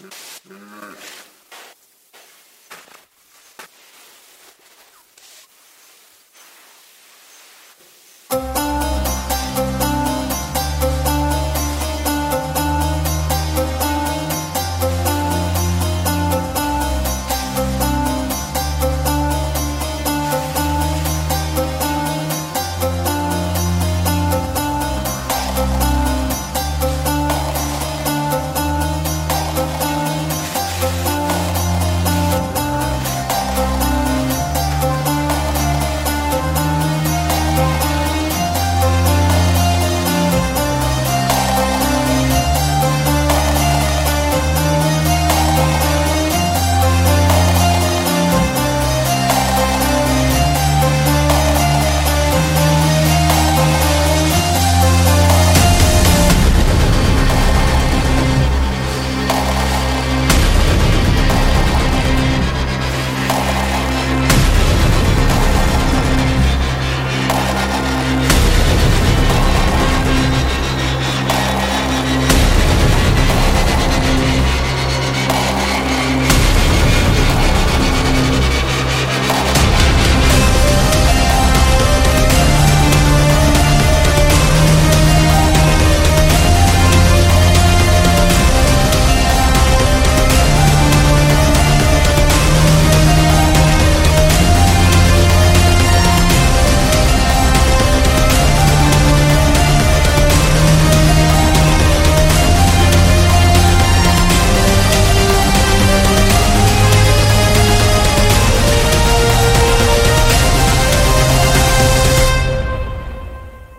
Mm-hmm.